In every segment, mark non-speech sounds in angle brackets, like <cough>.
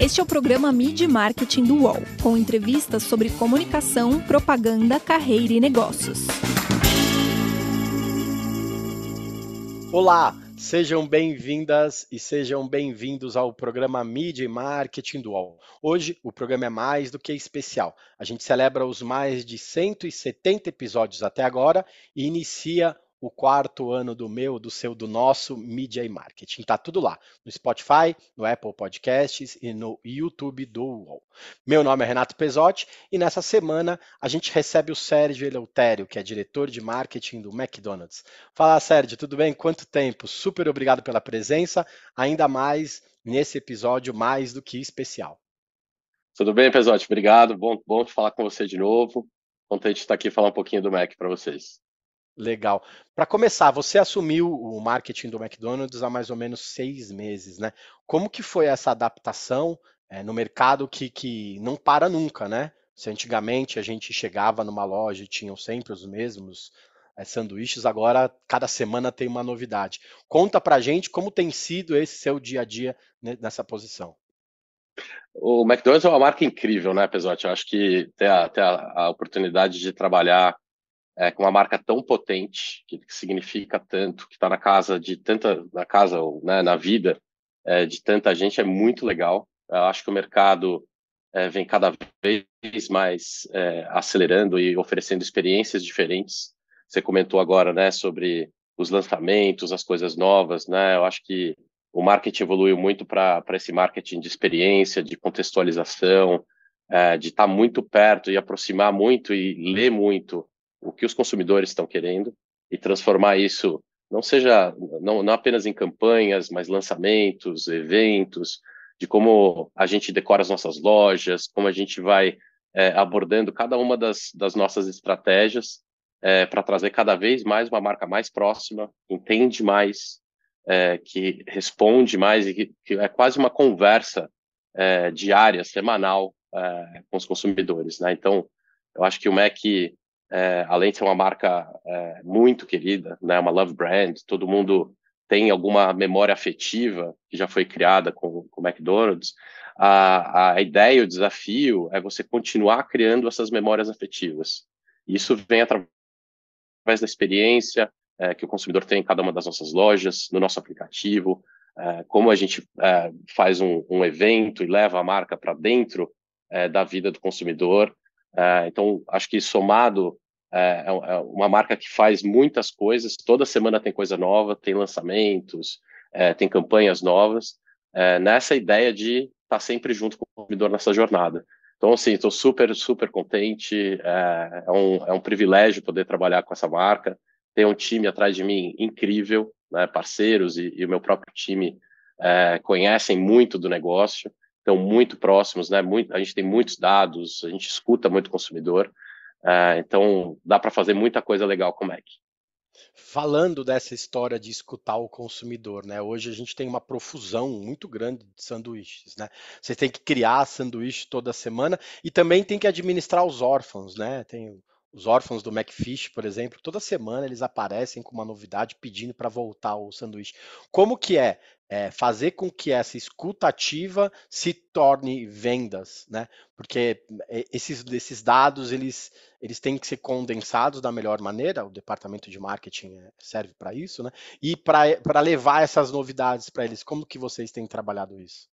Este é o programa Mid Marketing do UOL, com entrevistas sobre comunicação, propaganda, carreira e negócios. Olá, sejam bem-vindas e sejam bem-vindos ao programa Media Marketing do UOL. Hoje o programa é mais do que especial. A gente celebra os mais de 170 episódios até agora e inicia o quarto ano do meu, do seu, do nosso Media e Marketing. Tá tudo lá, no Spotify, no Apple Podcasts e no YouTube do UOL. Meu nome é Renato Pesotti e nessa semana a gente recebe o Sérgio Eleutério, que é diretor de marketing do McDonald's. Fala, Sérgio, tudo bem? Quanto tempo? Super obrigado pela presença, ainda mais nesse episódio mais do que especial. Tudo bem, Pesotti? Obrigado. Bom, bom te falar com você de novo. Contente de estar aqui falar um pouquinho do Mac para vocês. Legal. Para começar, você assumiu o marketing do McDonald's há mais ou menos seis meses, né? Como que foi essa adaptação é, no mercado que, que não para nunca, né? Se antigamente a gente chegava numa loja e tinham sempre os mesmos é, sanduíches, agora cada semana tem uma novidade. Conta pra gente como tem sido esse seu dia a dia nessa posição. O McDonald's é uma marca incrível, né, Pesotti? Eu acho que ter a, ter a, a oportunidade de trabalhar é, com uma marca tão potente, que, significa tanto, que está na casa de tanta, na casa, né, na vida é, de tanta gente, é muito legal. Eu acho que o mercado é, vem cada vez mais é, acelerando e oferecendo experiências diferentes. Você comentou agora, né, sobre os lançamentos, as coisas novas, né? Eu acho que o marketing evoluiu muito para esse marketing de experiência, de contextualização, é, de estar tá muito perto e aproximar muito e ler muito o que os consumidores estão querendo e transformar isso não seja não, não apenas em campanhas, mas lançamentos, eventos, de como a gente decora as nossas lojas, como a gente vai é, abordando cada uma das, das nossas estratégias é, para trazer cada vez mais uma marca mais próxima, entende mais, é, que responde mais e que, que, é quase uma conversa é, diária, semanal é, com os consumidores. Né? Então, eu acho que o MEC é, além de ser uma marca é, muito querida, né, uma love brand, todo mundo tem alguma memória afetiva que já foi criada com, o McDonald's, a, a ideia, o desafio é você continuar criando essas memórias afetivas. Isso vem através da experiência é, que o consumidor tem em cada uma das nossas lojas, no nosso aplicativo, é, como a gente é, faz um, um, evento e leva a marca para dentro é, da vida do consumidor, então, acho que somado é, é, é, uma marca que faz muitas coisas, toda semana tem coisa nova, tem lançamentos, é, tem campanhas novas, é, nessa ideia de estar tá sempre junto com o consumidor nessa jornada. Então, assim, estou super, super contente, é, é, um, é um privilégio poder trabalhar com essa marca, tem um time atrás de mim incrível, né, parceiros e, e, o meu próprio time conhecem muito do negócio, estão muito próximos, né? Muito, a gente tem muitos dados, a gente escuta muito consumidor, uh, então dá para fazer muita coisa legal com o Mac. Falando dessa história de escutar o consumidor, né? Hoje a gente tem uma profusão muito grande de sanduíches, né? Você tem que criar sanduíche toda semana e também tem que administrar os órfãos, né? Tem os órfãos do McFish, por exemplo, toda semana eles aparecem com uma novidade pedindo para voltar o sanduíche. Como que é, é, fazer com que essa escuta ativa se torne vendas, né? Porque é, esses, esses dados eles, eles têm que ser condensados da melhor maneira. O departamento de marketing é, serve para isso, né? E para levar essas novidades para eles, como que vocês têm trabalhado isso?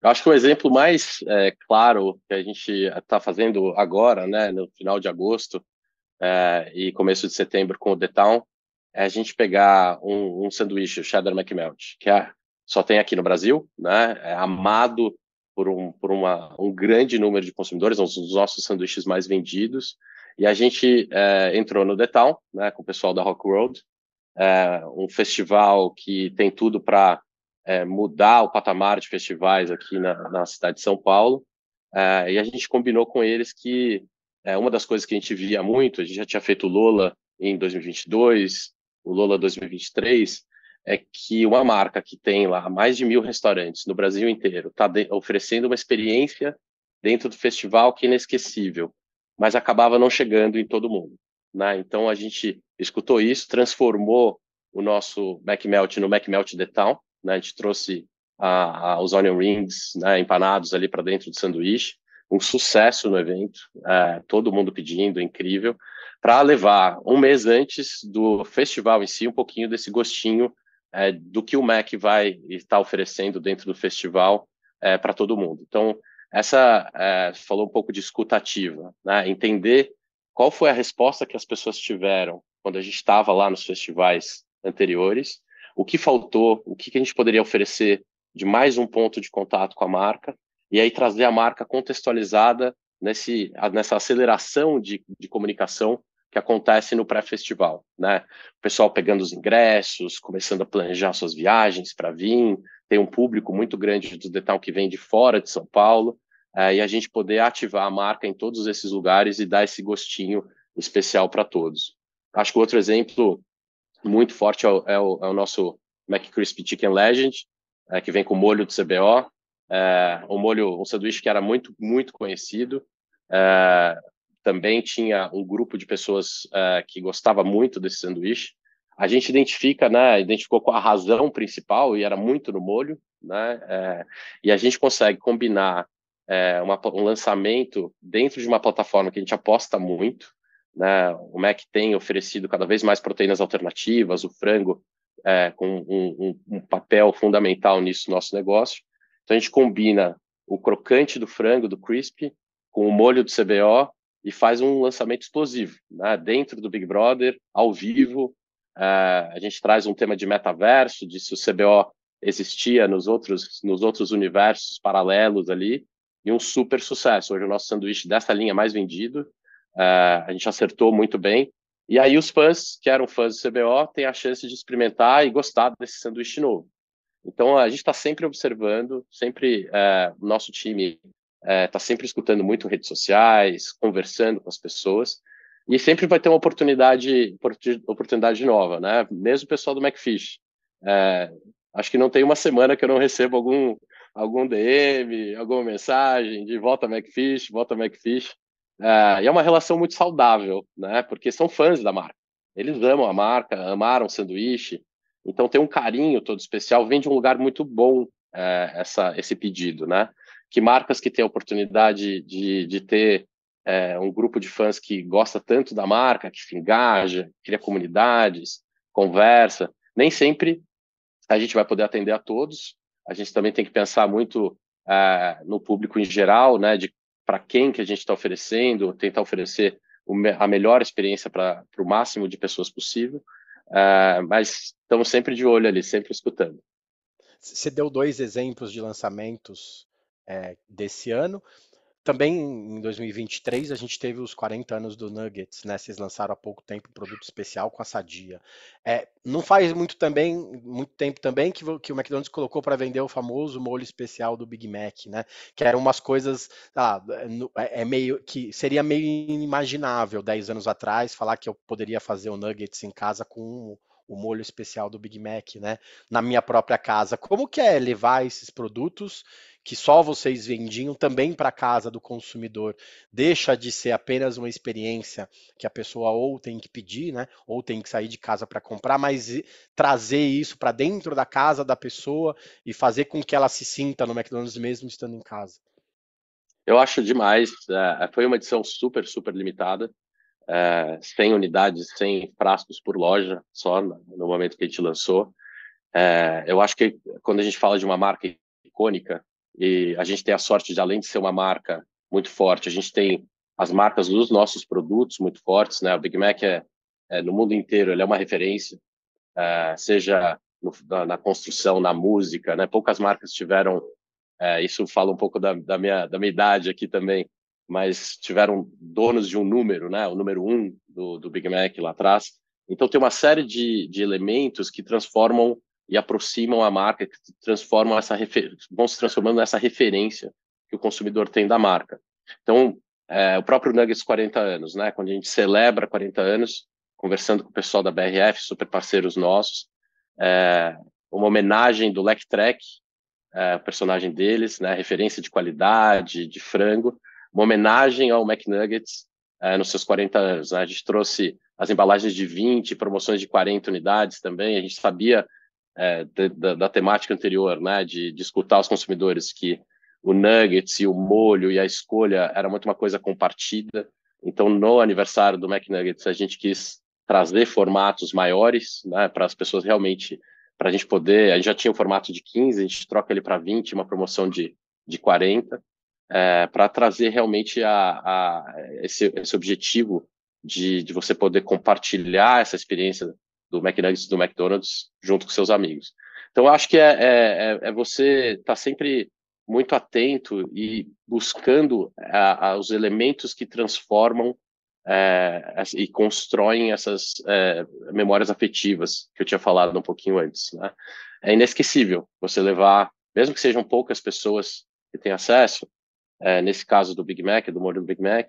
Eu acho que o exemplo mais é, claro que a gente está fazendo agora, né, no final de agosto é, e começo de setembro com o Town, é a gente pegar um, um sanduíche, o Cheddar McMelt, que é, só tem aqui no Brasil, né, é amado por, um, por uma, um grande número de consumidores, um dos nossos sanduíches mais vendidos, e a gente é, entrou no Town, né, com o pessoal da Rock World, é, um festival que tem tudo para é, mudar o patamar de festivais aqui na, na cidade de São Paulo. É, e a gente combinou com eles que é, uma das coisas que a gente via muito, a gente já tinha feito o Lola em 2022, o Lola 2023, é que uma marca que tem lá mais de mil restaurantes no Brasil inteiro está oferecendo uma experiência dentro do festival que é inesquecível, mas acabava não chegando em todo mundo. Né? Então a gente escutou isso, transformou o nosso Mac Melt no Mac Melt The Town, né? A gente trouxe a, a, os onion rings né, empanados ali para dentro do sanduíche. Um sucesso no evento, é, todo mundo pedindo, incrível, para levar um mês antes do festival em si um pouquinho desse gostinho é, do que o Mac vai estar oferecendo dentro do festival é, para todo mundo. Então, essa é, falou um pouco de escutativa, né? entender qual foi a resposta que as pessoas tiveram quando a gente estava lá nos festivais anteriores, o que faltou, o que, que a gente poderia oferecer de mais um ponto de contato com a marca, e aí trazer a marca contextualizada nesse, nessa aceleração de, de comunicação que acontece no pré-festival, né? O pessoal pegando os ingressos, começando a planejar suas viagens para vir, tem um público muito grande do Detal que vem de fora de São Paulo, é, e a gente poder ativar a marca em todos esses lugares e dar esse gostinho especial para todos. Acho que outro exemplo muito forte é o, é o, é o nosso McCrispy Chicken Legend, é, que vem com molho do CBO, é, um molho, um sanduíche que era muito, muito conhecido. É, também tinha um grupo de pessoas é, que gostava muito desse sanduíche. A gente identifica, né, identificou a razão principal e era muito no molho, né, é, e a gente consegue combinar é, uma, um lançamento dentro de uma plataforma que a gente aposta muito. Né? O Mac tem oferecido cada vez mais proteínas alternativas, o frango é, com um, um, um, papel fundamental nisso no nosso negócio. Então a gente combina o crocante do frango, do crispy, com o molho do CBO e faz um lançamento explosivo, né? dentro do Big Brother, ao vivo. É, a gente traz um tema de metaverso, de se o CBO existia nos outros, nos outros universos paralelos ali, e um super sucesso. Hoje o nosso sanduíche dessa linha é mais vendido, uh, a gente acertou muito bem. E aí os fãs, que eram fãs do CBO, têm a chance de experimentar e gostar desse sanduíche novo. Então a gente está sempre observando, sempre uh, o nosso time está uh, sempre escutando muito redes sociais, conversando com as pessoas e sempre vai ter uma oportunidade oportunidade nova, né? Mesmo o pessoal do McFish, acho que não tem uma semana que eu não recebo algum algum DM, alguma mensagem de volta McFish, volta McFish. É, e é uma relação muito saudável, né? Porque são fãs da marca. Eles amam a marca, amaram o sanduíche. Então tem um carinho todo especial. Vem de um lugar muito bom é, essa, esse pedido, né? Que marcas que têm a oportunidade de, de ter é, um grupo de fãs que gosta tanto da marca, que se engaja, cria comunidades, conversa. Nem sempre a gente vai poder atender a todos, a gente também tem que pensar muito uh, no público em geral, né, de para quem que a gente está oferecendo, tentar oferecer a melhor experiência para o máximo de pessoas possível, uh, mas estamos sempre de olho ali, sempre escutando. Você deu dois exemplos de lançamentos é, desse ano. Também em 2023 a gente teve os 40 anos do Nuggets, né? Vocês lançaram há pouco tempo um produto especial com a Sadia. É, não faz muito também, muito tempo também que, que o McDonald's colocou para vender o famoso molho especial do Big Mac, né? Que eram umas coisas, ah, é, é meio que seria meio inimaginável 10 anos atrás falar que eu poderia fazer o Nuggets em casa com o molho especial do Big Mac, né? Na minha própria casa. Como que é levar esses produtos que só vocês vendiam também para a casa do consumidor? Deixa de ser apenas uma experiência que a pessoa ou tem que pedir, né? Ou tem que sair de casa para comprar, mas trazer isso para dentro da casa da pessoa e fazer com que ela se sinta no McDonald's mesmo estando em casa. Eu acho demais. É, foi uma edição super, super limitada é, 100 unidades, 100 frascos por loja só no momento que a gente lançou. É, eu acho que quando a gente fala de uma marca icônica, e a gente tem a sorte de, além de ser uma marca muito forte, a gente tem as marcas dos nossos produtos muito fortes, né? O Big Mac é, é no mundo inteiro, ele é uma referência, é, seja no, na, na, construção, na música, né? Poucas marcas tiveram, é, isso fala um pouco da, da, minha, da minha idade aqui também, mas tiveram donos de um número, né? O número um do, do Big Mac lá atrás. Então tem uma série de, de elementos que transformam e aproximam a marca, que transformam essa vão se transformando nessa referência que o consumidor tem da marca. Então é, o próprio Nuggets 40 anos, né? Quando a gente celebra 40 anos, conversando com o pessoal da BRF, super parceiros nossos, é, uma homenagem do Lec Trek, é, personagem deles, né? Referência de qualidade, de frango uma homenagem ao McNuggets é, nos seus 40 anos. Né? A gente trouxe as embalagens de 20, promoções de 40 unidades também. A gente sabia é, da, da, temática anterior, né, de, de escutar os consumidores que o nuggets e o molho e a escolha era muito uma coisa compartida. Então, no aniversário do McNuggets, a gente quis trazer formatos maiores, né, para as pessoas realmente, para a gente poder, a gente já tinha o formato de 15, a gente troca ele para 20, uma promoção de, de 40, é, para trazer realmente a, a esse, esse objetivo de, de você poder compartilhar essa experiência do McNuggets do McDonald's junto com seus amigos. Então, acho que é, é, é você estar tá sempre muito atento e buscando a, a, os elementos que transformam é, e constroem essas é, memórias afetivas que eu tinha falado um pouquinho antes. Né? É inesquecível você levar, mesmo que sejam poucas pessoas que têm acesso, é, nesse caso do Big Mac, do molho do Big Mac,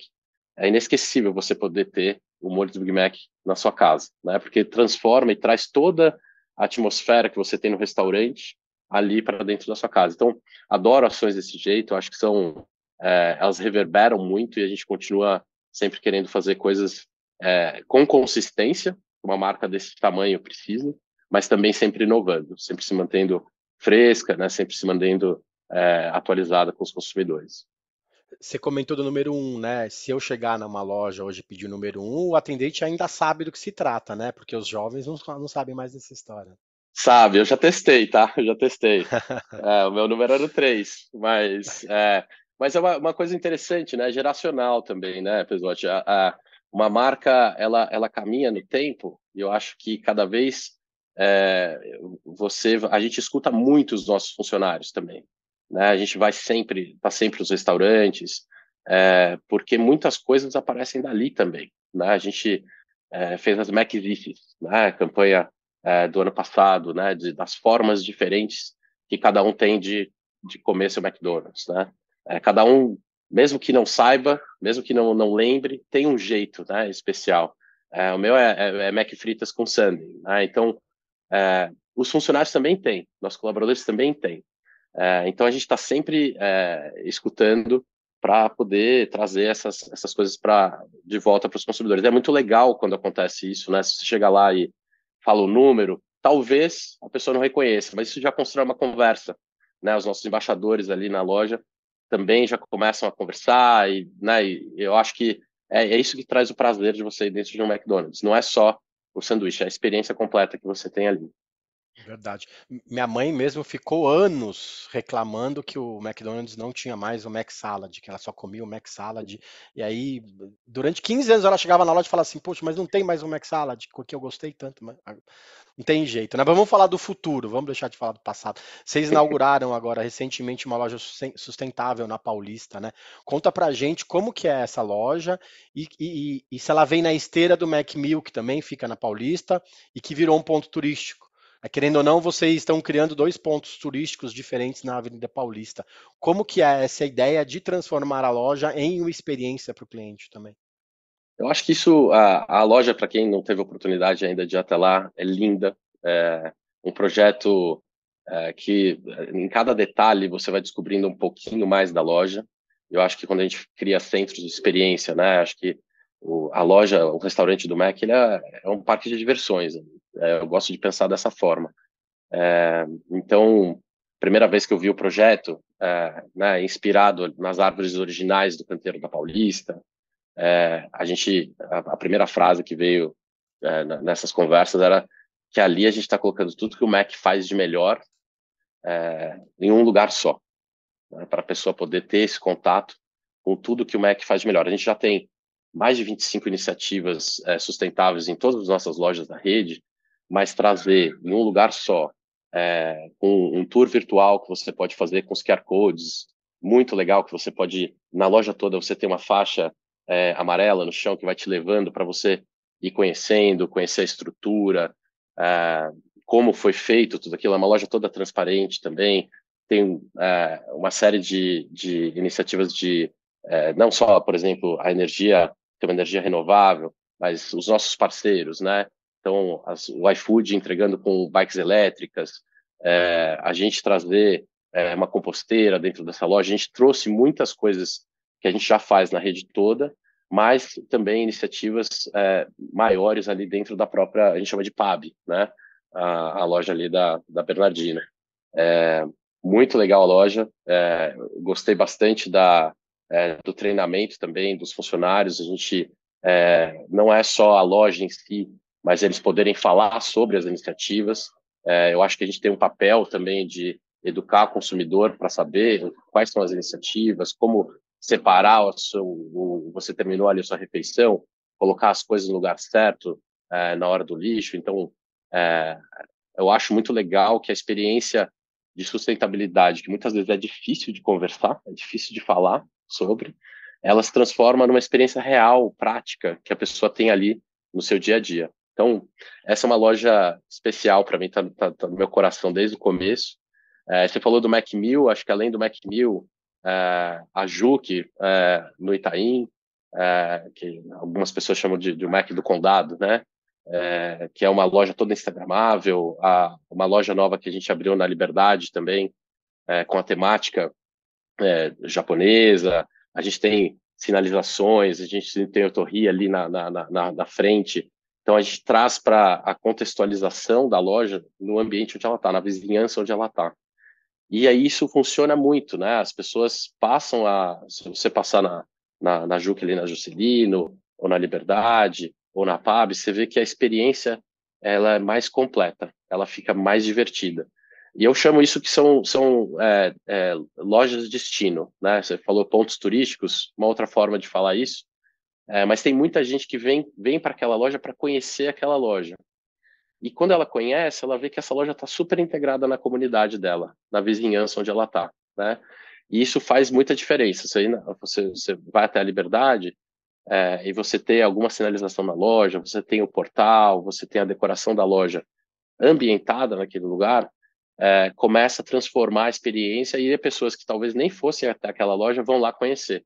é inesquecível você poder ter o molho do Big Mac na sua casa, né? Porque transforma e traz toda a atmosfera que você tem no restaurante ali para dentro da sua casa. Então, adoro ações desse jeito. Acho que são é, elas reverberam muito e a gente continua sempre querendo fazer coisas é, com consistência. Uma marca desse tamanho precisa, mas também sempre inovando, sempre se mantendo fresca, né? Sempre se mantendo é, atualizada com os consumidores. Você comentou do número um, né? Se eu chegar numa loja hoje e pedir o número um, o atendente ainda sabe do que se trata, né? Porque os jovens não, não sabem mais dessa história. Sabe, eu já testei, tá? <laughs> Eu já testei. <laughs> é, o meu número era o 3, mas é, mas é uma, uma, coisa interessante, né? Geracional também, né, Pesote? A, a, uma marca, ela, ela caminha no tempo, e eu acho que cada vez é, você, a gente escuta muito os nossos funcionários também né? A gente vai sempre, tá sempre nos restaurantes, é, porque muitas coisas aparecem dali também, né? A gente é, fez as McVices, né? A campanha é, do ano passado, né? De, das formas diferentes que cada um tem de, de comer seu McDonald's, né? Cada um, mesmo que não saiba, mesmo que não, não lembre, tem um jeito, né? Especial. O meu é, é, é Mac fritas com sundae, né? Então, os funcionários também têm, nossos colaboradores também têm. É, então a gente está sempre é, escutando para poder trazer essas, essas coisas para de volta para os consumidores. É muito legal quando acontece isso, né? Se você chega lá e fala o número, talvez a pessoa não reconheça, mas isso já constrói uma conversa, né? Os nossos embaixadores ali na loja também já começam a conversar e, né? E eu acho que é, é isso que traz o prazer de você ir dentro de um McDonald's. Não é só o sanduíche, é a experiência completa que você tem ali. Verdade. Minha mãe mesmo ficou anos reclamando que o McDonald's não tinha mais o Mac Salad, que ela só comia o Mac Salad. E aí, durante 15 anos, ela chegava na loja e falava assim: Poxa, mas não tem mais o Mac Salad, porque eu gostei tanto. Mas... Não tem jeito, né? Vamos falar do futuro, vamos deixar de falar do passado. Vocês <laughs> inauguraram agora recentemente uma loja sustentável na Paulista, né? Conta pra gente como que é essa loja e, e, e se ela vem na esteira do Mac que também fica na Paulista e que virou um ponto turístico. É, querendo ou não, vocês estão criando dois pontos turísticos diferentes na Avenida Paulista. Como que é essa ideia de transformar a loja em uma experiência para o cliente também? Eu acho que isso, a, a loja, para quem não teve oportunidade ainda de ir até lá, é linda. É um projeto é, que, em cada detalhe, você vai descobrindo um pouquinho mais da loja. Eu acho que quando a gente cria centros de experiência, né, acho que o, a loja, o restaurante do Mac, ele é, é um parque de diversões. É, eu gosto de pensar dessa forma. É, então, primeira vez que eu vi o projeto, é, né, inspirado nas árvores originais do canteiro da Paulista, é, a gente, a, a, primeira frase que veio é, nessas conversas era que ali a gente está colocando tudo que o Mac faz de melhor em um lugar só, né, para a pessoa poder ter esse contato com tudo que o Mac faz de melhor. A gente já tem mais de 25 iniciativas sustentáveis em todas as nossas lojas da rede, mas trazer em um lugar só, é, um, um, tour virtual que você pode fazer com os QR codes, muito legal, que você pode, na loja toda, você tem uma faixa é, amarela no chão que vai te levando para você ir conhecendo, conhecer a estrutura, é, como foi feito tudo aquilo, é uma loja toda transparente também, tem é, uma série de, de iniciativas de, é, não só, por exemplo, a energia, uma energia renovável, mas os nossos parceiros, né? Então, as, o iFood entregando com bikes elétricas, é, a gente trazer é, uma composteira dentro dessa loja, a gente trouxe muitas coisas que a gente já faz na rede toda, mas também iniciativas é, maiores ali dentro da própria, a gente chama de PAB, né? a, a loja ali da, da Bernardina. Muito legal a loja, gostei bastante da, é, do treinamento também dos funcionários. A gente é, não é só a loja em si, mas eles poderem falar sobre as iniciativas. É, eu acho que a gente tem um papel também de educar o consumidor para saber quais são as iniciativas, como separar o seu, o, você terminou ali a sua refeição, colocar as coisas no lugar certo é, na hora do lixo. Então, é, eu acho muito legal que a experiência de sustentabilidade, que muitas vezes é difícil de conversar, é difícil de falar sobre, ela se transforma numa experiência real, prática, que a pessoa tem ali no seu dia a dia. Então, essa é uma loja especial para mim, está tá, tá, no meu coração desde o começo. É, você falou do Macmill, acho que além do Macmill, é, a Juque, é, no Itaim, é, que algumas pessoas chamam de, de Mac do Condado, né? É, que é uma loja toda instagramável, a, uma loja nova que a gente abriu na Liberdade também, é, com a temática é, japonesa, a gente tem sinalizações, a gente tem a ali na, na, na, na frente, então a gente traz para a contextualização da loja no ambiente onde ela está, na vizinhança onde ela está. E aí isso funciona muito, né? As pessoas passam a, se você passar na, na, na Juca ali na Juscelino, ou na Liberdade, ou na PAB, você vê que a experiência ela é mais completa, ela fica mais divertida. E eu chamo isso que são, são é, é, lojas de destino, né? Você falou pontos turísticos, uma outra forma de falar isso, é, mas tem muita gente que vem, vem para aquela loja para conhecer aquela loja. E quando ela conhece, ela vê que essa loja está super integrada na comunidade dela, na vizinhança onde ela está, né? E isso faz muita diferença. Você, você, você vai até a Liberdade, é, e você tem alguma sinalização na loja, você tem o portal, você tem a decoração da loja ambientada naquele lugar, é, começa a transformar a experiência e pessoas que talvez nem fossem até aquela loja vão lá conhecer.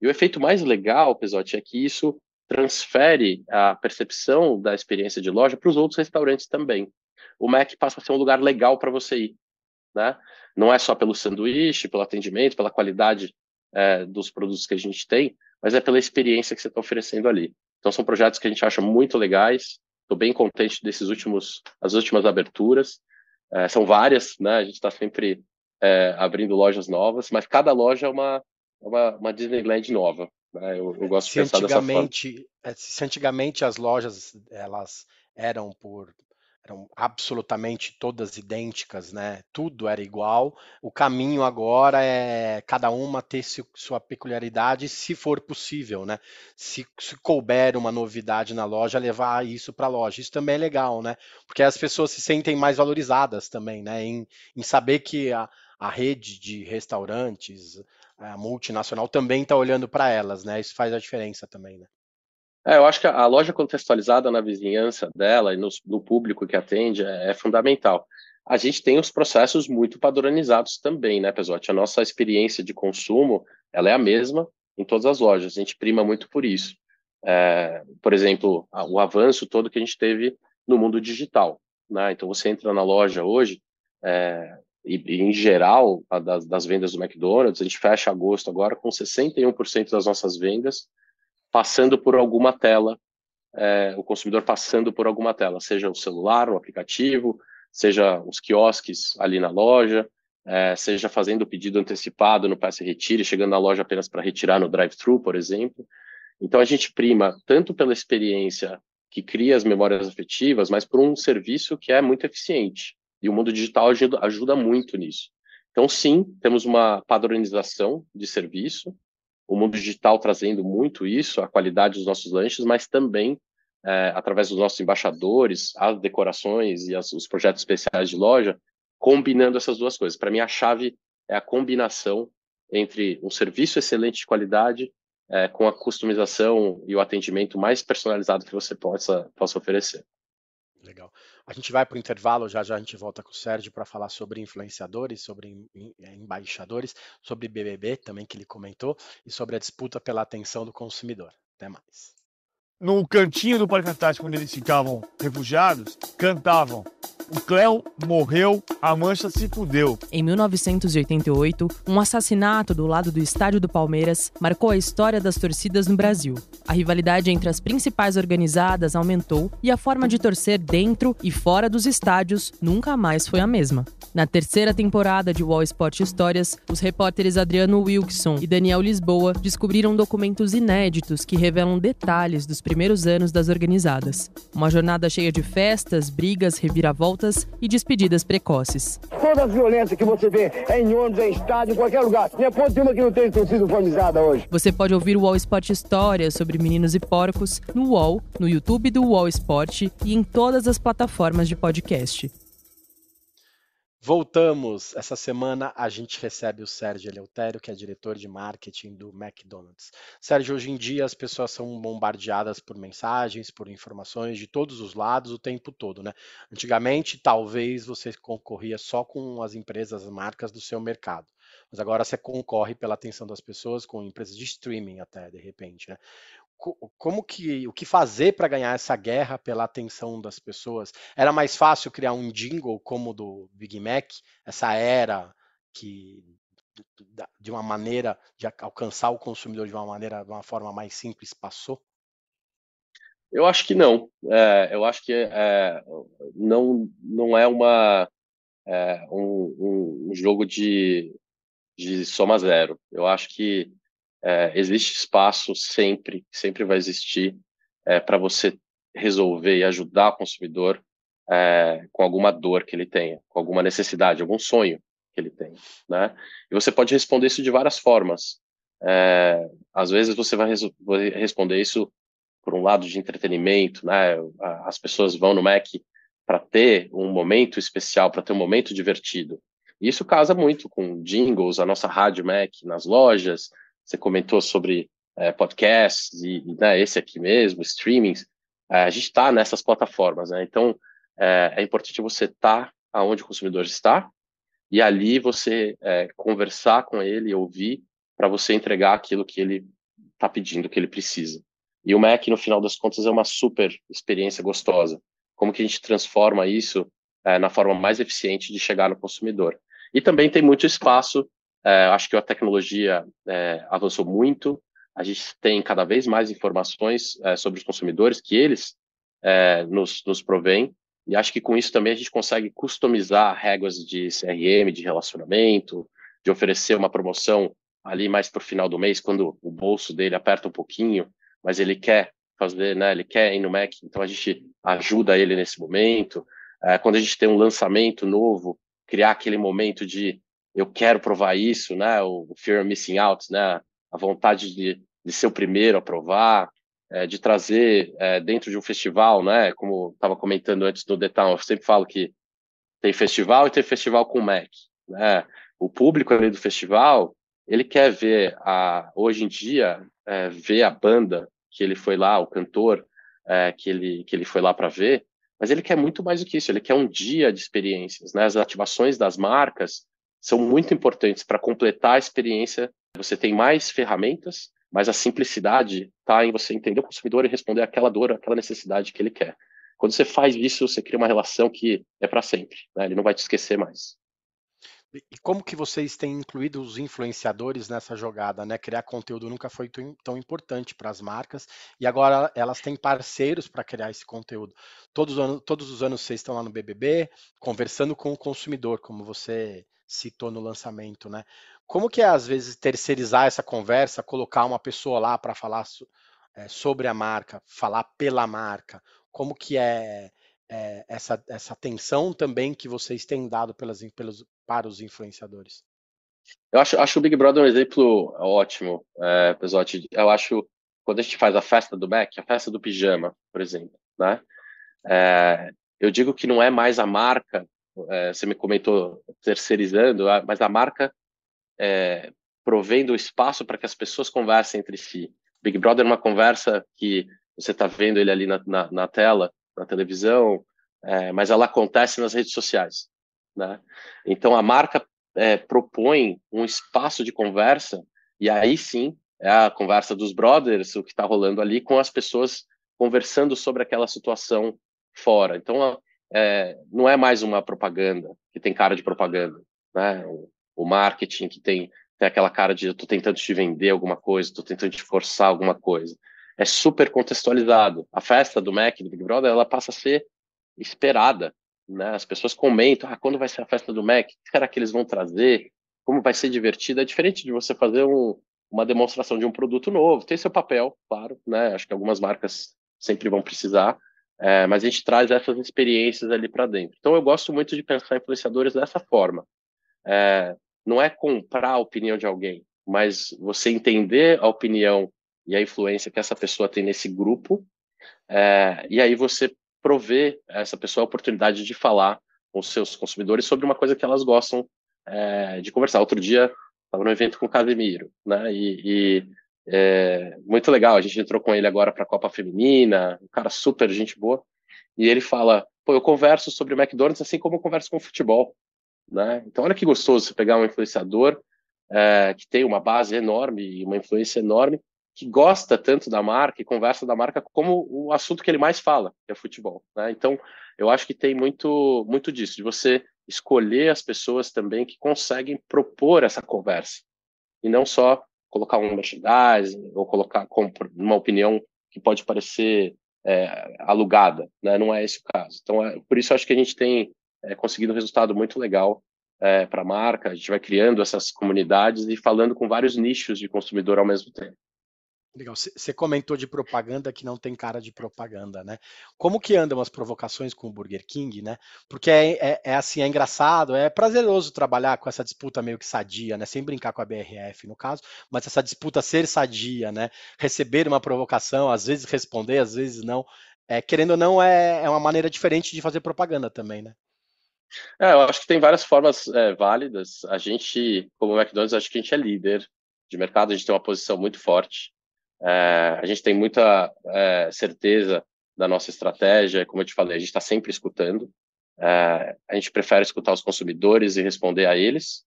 E o efeito mais legal, Pesote, é que isso transfere a percepção da experiência de loja para os outros restaurantes também. O Mac passa a ser um lugar legal para você ir, né? Não é só pelo sanduíche, pelo atendimento, pela qualidade é, dos produtos que a gente tem, mas é pela experiência que você está oferecendo ali. Então são projetos que a gente acha muito legais. Estou bem contente desses últimos, as últimas aberturas. É, são várias, né? A gente está sempre é, abrindo lojas novas, mas cada loja é uma, é uma, uma Disneyland nova. Né? Eu, eu, gosto se de pensar dessa forma. É, se antigamente as lojas elas eram por eram absolutamente todas idênticas, né? Tudo era igual. O caminho agora é cada uma ter sua peculiaridade, se for possível, né? Se, se couber uma novidade na loja, levar isso para a loja. Isso também é legal, né? Porque as pessoas se sentem mais valorizadas também, né? Em, em saber que a, a rede de restaurantes, a multinacional também está olhando para elas, né? Isso faz a diferença também, né? É, eu acho que a loja contextualizada na vizinhança dela e no, no público que atende é, é, fundamental. A gente tem os processos muito padronizados também, né, Pesote? A nossa experiência de consumo ela é a mesma em todas as lojas. A gente prima muito por isso. É, por exemplo, o avanço todo que a gente teve no mundo digital. Né? Então, você entra na loja hoje, é, e, e, em geral, das, das vendas do McDonald's, a gente fecha agosto agora com 61% das nossas vendas passando por alguma tela, é, o consumidor passando por alguma tela, seja o celular, o aplicativo, seja os quiosques ali na loja, é, seja fazendo o pedido antecipado no Passe Retire, chegando na loja apenas para retirar no drive-thru, por exemplo. Então a gente prima tanto pela experiência que cria as memórias afetivas, mas por um serviço que é muito eficiente. E o mundo digital ajuda, ajuda muito nisso. Então, sim, temos uma padronização de serviço, o mundo digital trazendo muito isso, a qualidade dos nossos lanches, mas também é, através dos nossos embaixadores, as decorações e as, os projetos especiais de loja, combinando essas duas coisas. Para mim, a chave é a combinação entre um serviço excelente de qualidade é, com a customização e o atendimento mais personalizado que você possa, possa oferecer. Legal. A gente vai para o intervalo, já já a gente volta com o Sérgio para falar sobre influenciadores, sobre é, embaixadores, sobre BBB também que ele comentou e sobre a disputa pela atenção do consumidor. Até mais. No cantinho do Parque Antártico, onde eles ficavam refugiados, cantavam o Cléo morreu, a mancha se fudeu. Em 1988, um assassinato do lado do estádio do Palmeiras marcou a história das torcidas no Brasil. A rivalidade entre as principais organizadas aumentou e a forma de torcer dentro e fora dos estádios nunca mais foi a mesma. Na terceira temporada de Wall Sport Histórias, os repórteres Adriano Wilkson e Daniel Lisboa descobriram documentos inéditos que revelam detalhes dos primeiros anos das organizadas. Uma jornada cheia de festas, brigas, reviravoltas e despedidas precoces. Toda a violência que você vê é em ônibus, é em estádio, em qualquer lugar. Minha ponte uma que não tem torcida uniformizada hoje. Você pode ouvir o Wall Sport Histórias sobre meninos e porcos no UOL, no YouTube do Wall Sport e em todas as plataformas de podcast. Voltamos. Essa semana a gente recebe o Sérgio Eleutério, que é diretor de marketing do McDonald's. Sérgio, hoje em dia as pessoas são bombardeadas por mensagens, por informações de todos os lados o tempo todo, né? Antigamente, talvez você concorria só com as empresas, as marcas do seu mercado. Mas agora você concorre pela atenção das pessoas com empresas de streaming até, de repente, né? Como que o que fazer para ganhar essa guerra pela atenção das pessoas? Era mais fácil criar um jingle como o do Big Mac, essa era que de uma maneira de alcançar o consumidor de uma maneira, de uma forma mais simples passou? Eu acho que não. É, eu acho que é, não não é uma é, um, um, jogo de, de soma zero. Eu acho que é, existe espaço sempre, sempre vai existir é, para você resolver e ajudar o consumidor é, com alguma dor que ele tenha, com alguma necessidade, algum sonho que ele tem, né? E você pode responder isso de várias formas. É, às vezes você vai, vai responder isso por um lado de entretenimento, né? As pessoas vão no Mac para ter um momento especial, para ter um momento divertido. Isso casa muito com jingles, a nossa rádio Mac nas lojas, você comentou sobre é, podcasts e, né, esse aqui mesmo, streamings. É, a gente está nessas plataformas, né? Então, é, é importante você estar tá aonde o consumidor está e ali você conversar com ele, ouvir, para você entregar aquilo que ele está pedindo, que ele precisa. E o Mac, no final das contas, é uma super experiência gostosa. Como que a gente transforma isso é, na forma mais eficiente de chegar no consumidor? E também tem muito espaço é, acho que a tecnologia é, avançou muito, a gente tem cada vez mais informações é, sobre os consumidores que eles é, nos, nos provêm, e acho que com isso também a gente consegue customizar regras de CRM, de relacionamento, de oferecer uma promoção ali mais para o final do mês, quando o bolso dele aperta um pouquinho, mas ele quer fazer, né, ele quer ir no Mac, então a gente ajuda ele nesse momento. É, quando a gente tem um lançamento novo, criar aquele momento de eu quero provar isso, né? O fear of missing out, né? A vontade de, de ser o primeiro a provar, é, de trazer é, dentro de um festival, né? Como estava comentando antes do Town, eu sempre falo que tem festival e tem festival com Mac, né? O público ali do festival, ele quer ver a hoje em dia é, ver a banda que ele foi lá, o cantor é, que ele que ele foi lá para ver, mas ele quer muito mais do que isso. Ele quer um dia de experiências, né? As ativações das marcas são muito importantes para completar a experiência. Você tem mais ferramentas, mas a simplicidade está em você entender o consumidor e responder aquela dor, aquela necessidade que ele quer. Quando você faz isso, você cria uma relação que é para sempre. Né? Ele não vai te esquecer mais. E como que vocês têm incluído os influenciadores nessa jogada, né? Criar conteúdo nunca foi tão importante para as marcas e agora elas têm parceiros para criar esse conteúdo. Todos, todos os anos vocês estão lá no BBB, conversando com o consumidor, como você citou no lançamento, né? Como que é, às vezes, terceirizar essa conversa, colocar uma pessoa lá para falar é, sobre a marca, falar pela marca? Como que é, é, essa, essa atenção também que vocês têm dado pelas, pelos, para os influenciadores? Eu acho, acho o Big Brother um exemplo ótimo, é, Pesotti. Eu acho, quando a gente faz a festa do Mac, a festa do pijama, por exemplo, né? É, eu digo que não é mais a marca é, você me comentou terceirizando, mas a marca é, provendo espaço para que as pessoas conversem entre si. Big Brother é uma conversa que você está vendo ele ali na, na, na, tela, na televisão, é, mas ela acontece nas redes sociais. Né? Então a marca é, propõe um espaço de conversa e aí sim é a conversa dos brothers, o que está rolando ali com as pessoas conversando sobre aquela situação fora. Então é, não é mais uma propaganda que tem cara de propaganda, né? O, o marketing que tem, tem aquela cara de eu estou tentando te vender alguma coisa, estou tentando te forçar alguma coisa. É super contextualizado. A festa do Mac, do Big Brother, ela passa a ser esperada, né? As pessoas comentam, ah, quando vai ser a festa do Mac? O que será que eles vão trazer? Como vai ser divertido? É diferente de você fazer um, uma demonstração de um produto novo. Tem seu papel, claro, né? Acho que algumas marcas sempre vão precisar, é, mas a gente traz essas experiências ali para dentro. Então eu gosto muito de pensar influenciadores dessa forma. É, não é comprar a opinião de alguém, mas você entender a opinião e a influência que essa pessoa tem nesse grupo, é, e aí você prover essa pessoa a oportunidade de falar com os seus consumidores sobre uma coisa que elas gostam é, de conversar. Outro dia estava no evento com o Casemiro, né? E, e é, muito legal. A gente entrou com ele agora para a Copa Feminina, um cara super gente boa. E ele fala: pô, eu converso sobre o McDonald's assim como eu converso com o futebol, né? Então olha que gostoso você pegar um influenciador é, que tem uma base enorme e uma influência enorme, que gosta tanto da marca e conversa da marca como o assunto que ele mais fala, que é futebol. Né? Então eu acho que tem muito muito disso de você escolher as pessoas também que conseguem propor essa conversa e não só colocar um merchandising ou colocar uma opinião que pode parecer é, alugada, né? Não é esse o caso. Então, é, por isso acho que a gente tem é, conseguido um resultado muito legal é, para a marca. A gente vai criando essas comunidades e falando com vários nichos de consumidor ao mesmo tempo. Legal. Você comentou de propaganda que não tem cara de propaganda, né? Como que andam as provocações com o Burger King, né? Porque é, é, é, assim, é engraçado, é prazeroso trabalhar com essa disputa meio que sadia, né? Sem brincar com a BRF, no caso, mas essa disputa ser sadia, né? Receber uma provocação, às vezes responder, às vezes não. É, querendo ou não, é, é uma maneira diferente de fazer propaganda também, né? É, eu acho que tem várias formas é, válidas. A gente, como McDonald's, acho que a gente é líder de mercado, a gente tem uma posição muito forte. É, a gente tem muita é, certeza da nossa estratégia, como eu te falei, a gente está sempre escutando. É, a gente prefere escutar os consumidores e responder a eles.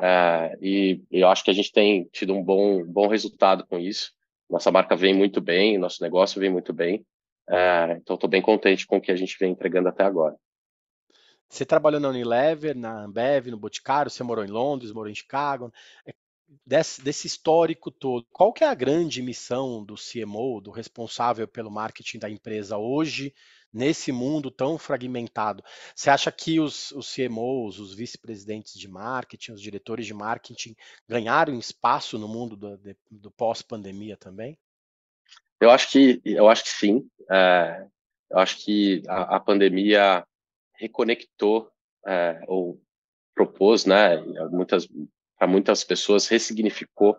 É, e, eu acho que a gente tem tido um bom, bom resultado com isso. Nossa marca vem muito bem, nosso negócio vem muito bem. É, então, estou bem contente com o que a gente vem entregando até agora. Você trabalhou na Unilever, na Ambev, no Boticário, você morou em Londres, morou em Chicago desse, desse, histórico todo, qual que é a grande missão do CMO, do responsável pelo marketing da empresa hoje, nesse mundo tão fragmentado? Você acha que os, os CMOs, os vice-presidentes de marketing, os diretores de marketing ganharam espaço no mundo do, do pós-pandemia também? Eu acho que eu acho que sim. É, eu acho que a, a pandemia reconectou é, ou propôs, né, muitas para muitas pessoas ressignificou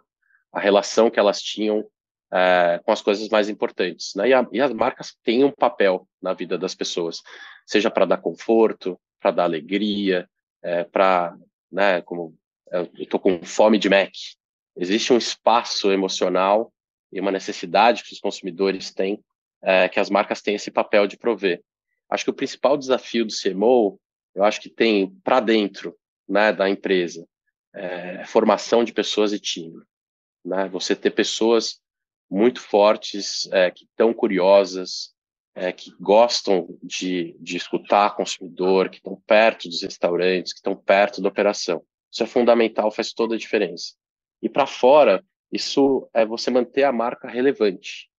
a relação que elas tinham é, com as coisas mais importantes. Né? E, a, e, as marcas têm um papel na vida das pessoas, seja para dar conforto, para dar alegria, é, para, né, como eu estou com fome de Mac. Existe um espaço emocional e uma necessidade que os consumidores têm, é, que as marcas têm esse papel de prover. Acho que o principal desafio do CMO, eu acho que tem para dentro né, da empresa, é, formação de pessoas e time. Né? Você ter pessoas muito fortes, é, que estão curiosas, é, que gostam de, de escutar consumidor, que estão perto dos restaurantes, que estão perto da operação. Isso é fundamental, faz toda a diferença. E para fora, isso é você manter a marca relevante.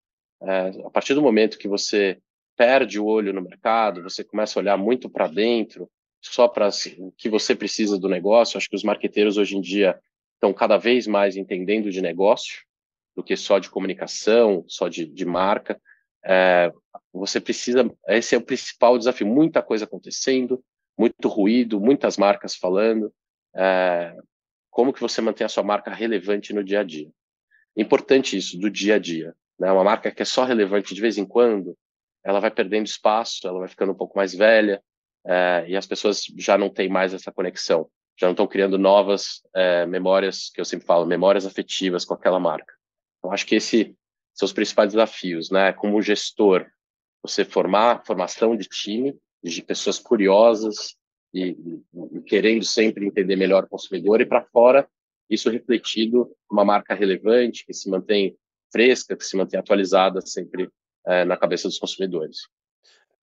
É, a partir do momento que você perde o olho no mercado, você começa a olhar muito para dentro, só para assim, o que você precisa do negócio. Acho que os marqueteiros hoje em dia estão cada vez mais entendendo de negócio do que só de comunicação, só de, de marca. É, você precisa, esse é o principal desafio. Muita coisa acontecendo, muito ruído, muitas marcas falando. É, como que você mantém a sua marca relevante no dia a dia? Importante isso, do dia a dia. Né? Uma marca que é só relevante de vez em quando, ela vai perdendo espaço, ela vai ficando um pouco mais velha, é, e as pessoas já não têm mais essa conexão, já não estão criando novas é, memórias, que eu sempre falo, memórias afetivas com aquela marca. Então, acho que esses são os principais desafios, né? Como gestor, você formar formação de time, de pessoas curiosas e, e, e querendo sempre entender melhor o consumidor, e para fora, isso refletido uma marca relevante, que se mantém fresca, que se mantém atualizada sempre é, na cabeça dos consumidores.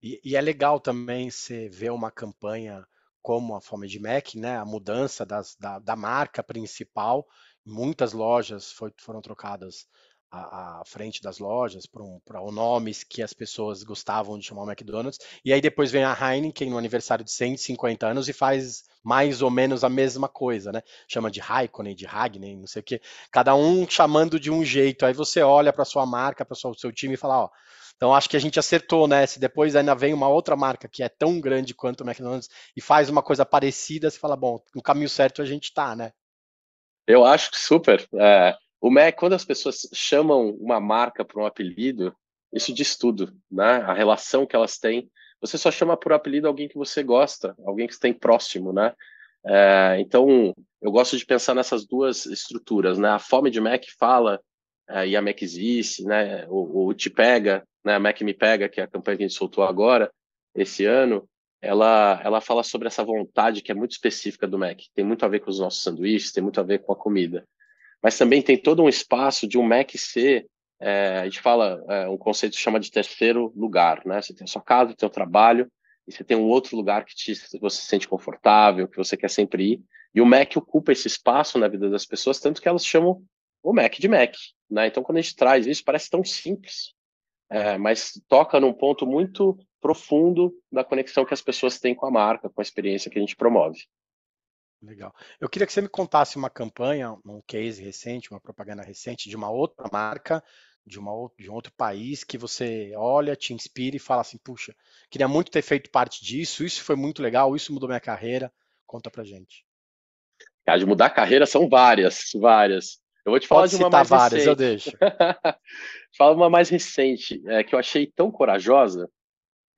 E, e é legal também você ver uma campanha como a Fome de Mac, né? A mudança das, da, da marca principal. Muitas lojas foi, foram trocadas à, frente das lojas para um, nomes que as pessoas gostavam de chamar o McDonald's. E aí depois vem a Heineken no aniversário de 150 anos e faz mais ou menos a mesma coisa, né? Chama de Raikkonen, de Hagney, não sei o quê. Cada um chamando de um jeito. Aí você olha para sua marca, para o seu time e fala, ó, então acho que a gente acertou, né? Se depois ainda vem uma outra marca que é tão grande quanto o McDonald's e faz uma coisa parecida, você fala, bom, no caminho certo a gente tá, né? Eu acho que super. É, o Mac, quando as pessoas chamam uma marca por um apelido, isso diz tudo, né? A relação que elas têm. Você só chama por apelido alguém que você gosta, alguém que tem próximo, né? É, então, eu gosto de pensar nessas duas estruturas, né? A fome de Mac fala é, e a Mac existe, né? O, o Te Pega né, a Mac Me Pega, que é a campanha que a gente soltou agora, esse ano, ela, ela fala sobre essa vontade que é muito específica do Mac. Tem muito a ver com os nossos sanduíches, tem muito a ver com a comida. Mas também tem todo um espaço de um Mac ser, é, a gente fala, é, um conceito que chama de terceiro lugar, né? Você tem a sua casa, o trabalho, e você tem um outro lugar que te, você se sente confortável, que você quer sempre ir. E o Mac ocupa esse espaço na vida das pessoas, tanto que elas chamam o Mac de Mac. Né? Então, quando a gente traz isso, parece tão simples, é, mas toca num ponto muito profundo da conexão que as pessoas têm com a marca, com a experiência que a gente promove. Legal. Eu queria que você me contasse uma campanha, um case recente, uma propaganda recente de uma outra marca, de, uma, de um outro país, que você olha, te inspira e fala assim, puxa, queria muito ter feito parte disso, isso foi muito legal, isso mudou minha carreira. Conta pra gente. de mudar a carreira são várias, várias. Eu vou te falar Pode de uma mais várias, recente. eu deixo. <laughs> Fala uma mais recente, é, que eu achei tão corajosa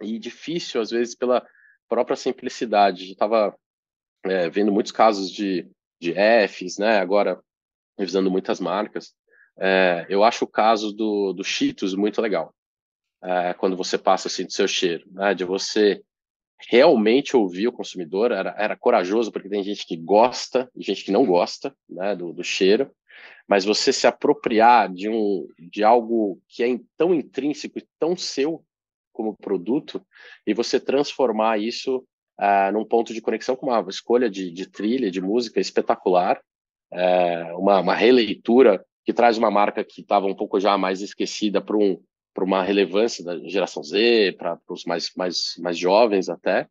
e difícil, às vezes, pela própria simplicidade. Eu estava é, vendo muitos casos de, de Fs, né? Agora, revisando muitas marcas. É, eu acho o caso do, do Cheetos muito legal. É, quando você passa assim do seu cheiro, né? De você realmente ouvir o consumidor, era, era corajoso, porque tem gente que gosta e gente que não gosta né, do, do cheiro mas você se apropriar de um de algo que é tão intrínseco e tão seu como produto e você transformar isso uh, num ponto de conexão com uma escolha de, de trilha, de música espetacular, uh, uma, uma, releitura que traz uma marca que estava um pouco já mais esquecida para um, uma relevância da geração Z, para os mais, mais, mais jovens até,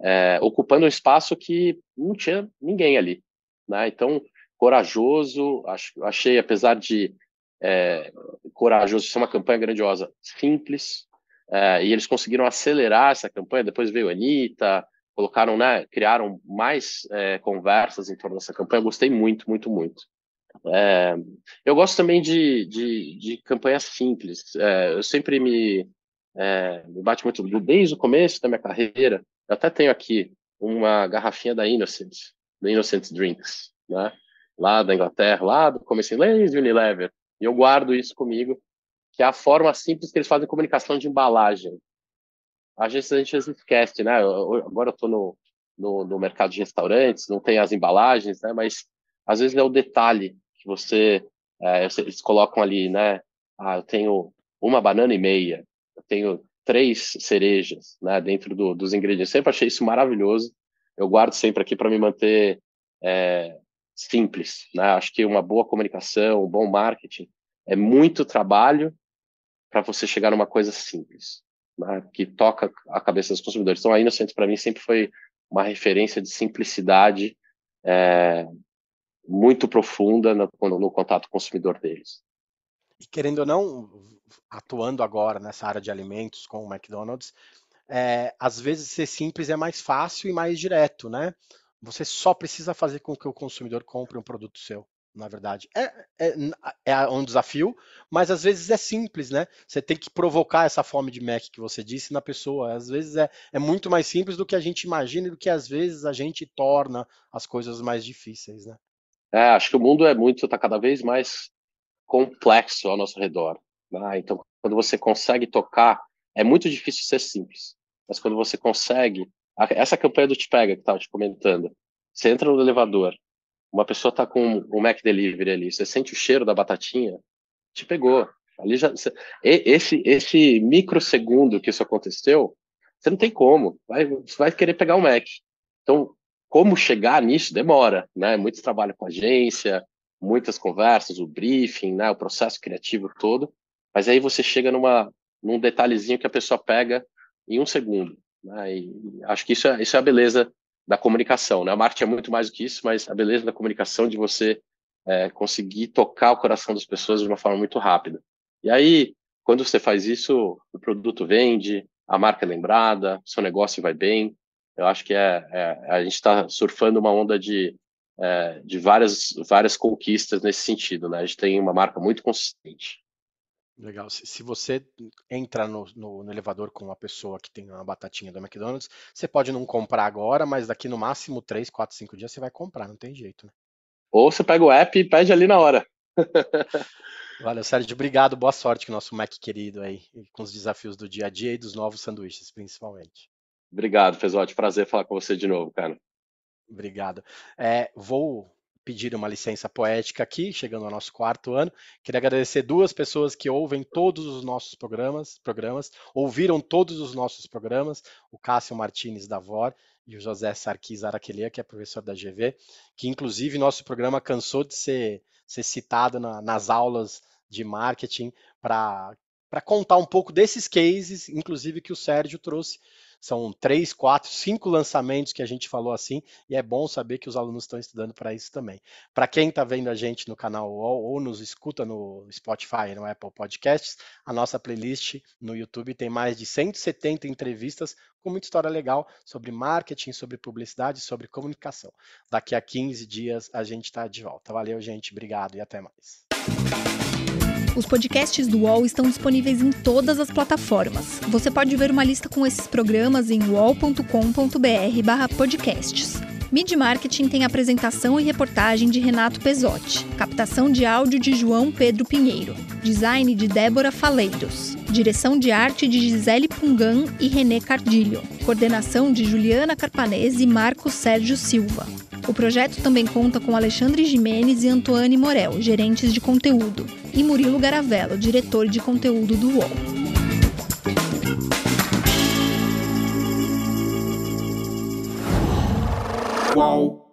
é, ocupando um espaço que não tinha ninguém ali. Né? Então, corajoso, achei, apesar de é, corajoso ser uma campanha grandiosa, simples, é, e eles conseguiram acelerar essa campanha, depois veio a Anitta, colocaram, né, criaram mais é, conversas em torno dessa campanha, gostei muito, muito, muito. É, eu gosto também de, de, de campanhas simples, é, eu sempre me, é, me bate muito, desde o começo da minha carreira, eu até tenho aqui uma garrafinha da Innocent, da Innocent Drinks, né, lá da Inglaterra, lá do começo de Unilever, e eu guardo isso comigo, que é a forma simples que eles fazem comunicação de embalagem. Às vezes a gente esquece, né? Eu, agora eu estou no, no, no, mercado de restaurantes, não tem as embalagens, né? Mas às vezes é o detalhe que você é, eles colocam ali, né? Ah, eu tenho uma banana e meia, eu tenho três cerejas, né? Dentro do, dos ingredientes. Sempre achei isso maravilhoso. Eu guardo sempre aqui para me manter é, simples. Né? Acho que uma boa comunicação, um bom marketing é muito trabalho para você chegar numa coisa simples, né? que toca a cabeça dos consumidores. Então, a Innocent, para mim, sempre foi uma referência de simplicidade é, muito profunda no, no contato consumidor deles. E querendo ou não, atuando agora nessa área de alimentos com o McDonald's, é, às vezes ser simples é mais fácil e mais direto, né? Você só precisa fazer com que o consumidor compre um produto seu, na verdade. É, é, é um desafio, mas às vezes é simples, né? Você tem que provocar essa fome de Mac que você disse na pessoa. Às vezes é, é muito mais simples do que a gente imagina e do que às vezes a gente torna as coisas mais difíceis, né? É, acho que o mundo é muito, está cada vez mais complexo ao nosso redor. Né? Então, quando você consegue tocar, é muito difícil ser simples. Mas quando você consegue essa campanha do Te Pega que estava te comentando, você entra no elevador, uma pessoa está com o Mac Delivery ali, você sente o cheiro da batatinha, te pegou. Ali já, esse esse microsegundo que isso aconteceu Você não tem como, vai, você vai querer pegar um Mac. Então, como chegar nisso demora, né? Muito trabalho com agência, muitas conversas, o briefing, né? O processo criativo todo. Mas aí você chega numa, num detalhezinho que a pessoa pega em um segundo. Né? E acho que isso é, isso é a beleza da comunicação. Né? A marketing é muito mais do que isso, mas a beleza da comunicação de você é, conseguir tocar o coração das pessoas de uma forma muito rápida. E aí, quando você faz isso, o produto vende, a marca é lembrada, seu negócio vai bem. Eu acho que é, é a gente está surfando uma onda de, é, de várias, várias conquistas nesse sentido. Né? A gente tem uma marca muito consistente. Legal. Se, se você entra no, no, no, elevador com uma pessoa que tem uma batatinha do McDonald's, você pode não comprar agora, mas daqui no máximo 3, 4, 5 dias você vai comprar, não tem jeito, né? Ou você pega o app e pede ali na hora. <laughs> Valeu, Sérgio. Obrigado. Boa sorte com o nosso Mac querido aí, com os desafios do dia a dia e dos novos sanduíches, principalmente. Obrigado, Fezote. Prazer falar com você de novo, cara. Obrigado. É, vou pedir uma licença poética aqui, chegando ao nosso quarto ano. Queria agradecer duas pessoas que ouvem todos os nossos programas, programas ouviram todos os nossos programas, o Cássio Martins da VOR e o José Sarquis Araquelia, que é professor da GV, que inclusive nosso programa cansou de ser, ser citado na, nas aulas de marketing para contar um pouco desses cases, inclusive que o Sérgio trouxe são três, quatro, cinco lançamentos que a gente falou assim, e é bom saber que os alunos estão estudando para isso também. Para quem está vendo a gente no canal UOL ou nos escuta no Spotify, no Apple Podcasts, a nossa playlist no YouTube tem mais de 170 entrevistas com muita história legal sobre marketing, sobre publicidade, sobre comunicação. Daqui a 15 dias a gente está de volta. Valeu, gente. Obrigado e até mais. Os podcasts do UOL estão disponíveis em todas as plataformas. Você pode ver uma lista com esses programas em uol.com.br/podcasts. Mid Marketing tem apresentação e reportagem de Renato Pesotti, captação de áudio de João Pedro Pinheiro, design de Débora Faleiros, direção de arte de Gisele Pungan e René Cardilho, coordenação de Juliana Carpanese e Marcos Sérgio Silva. O projeto também conta com Alexandre Jimenez e Antoine Morel, gerentes de conteúdo, e Murilo Garavello, diretor de conteúdo do UOL. Uau.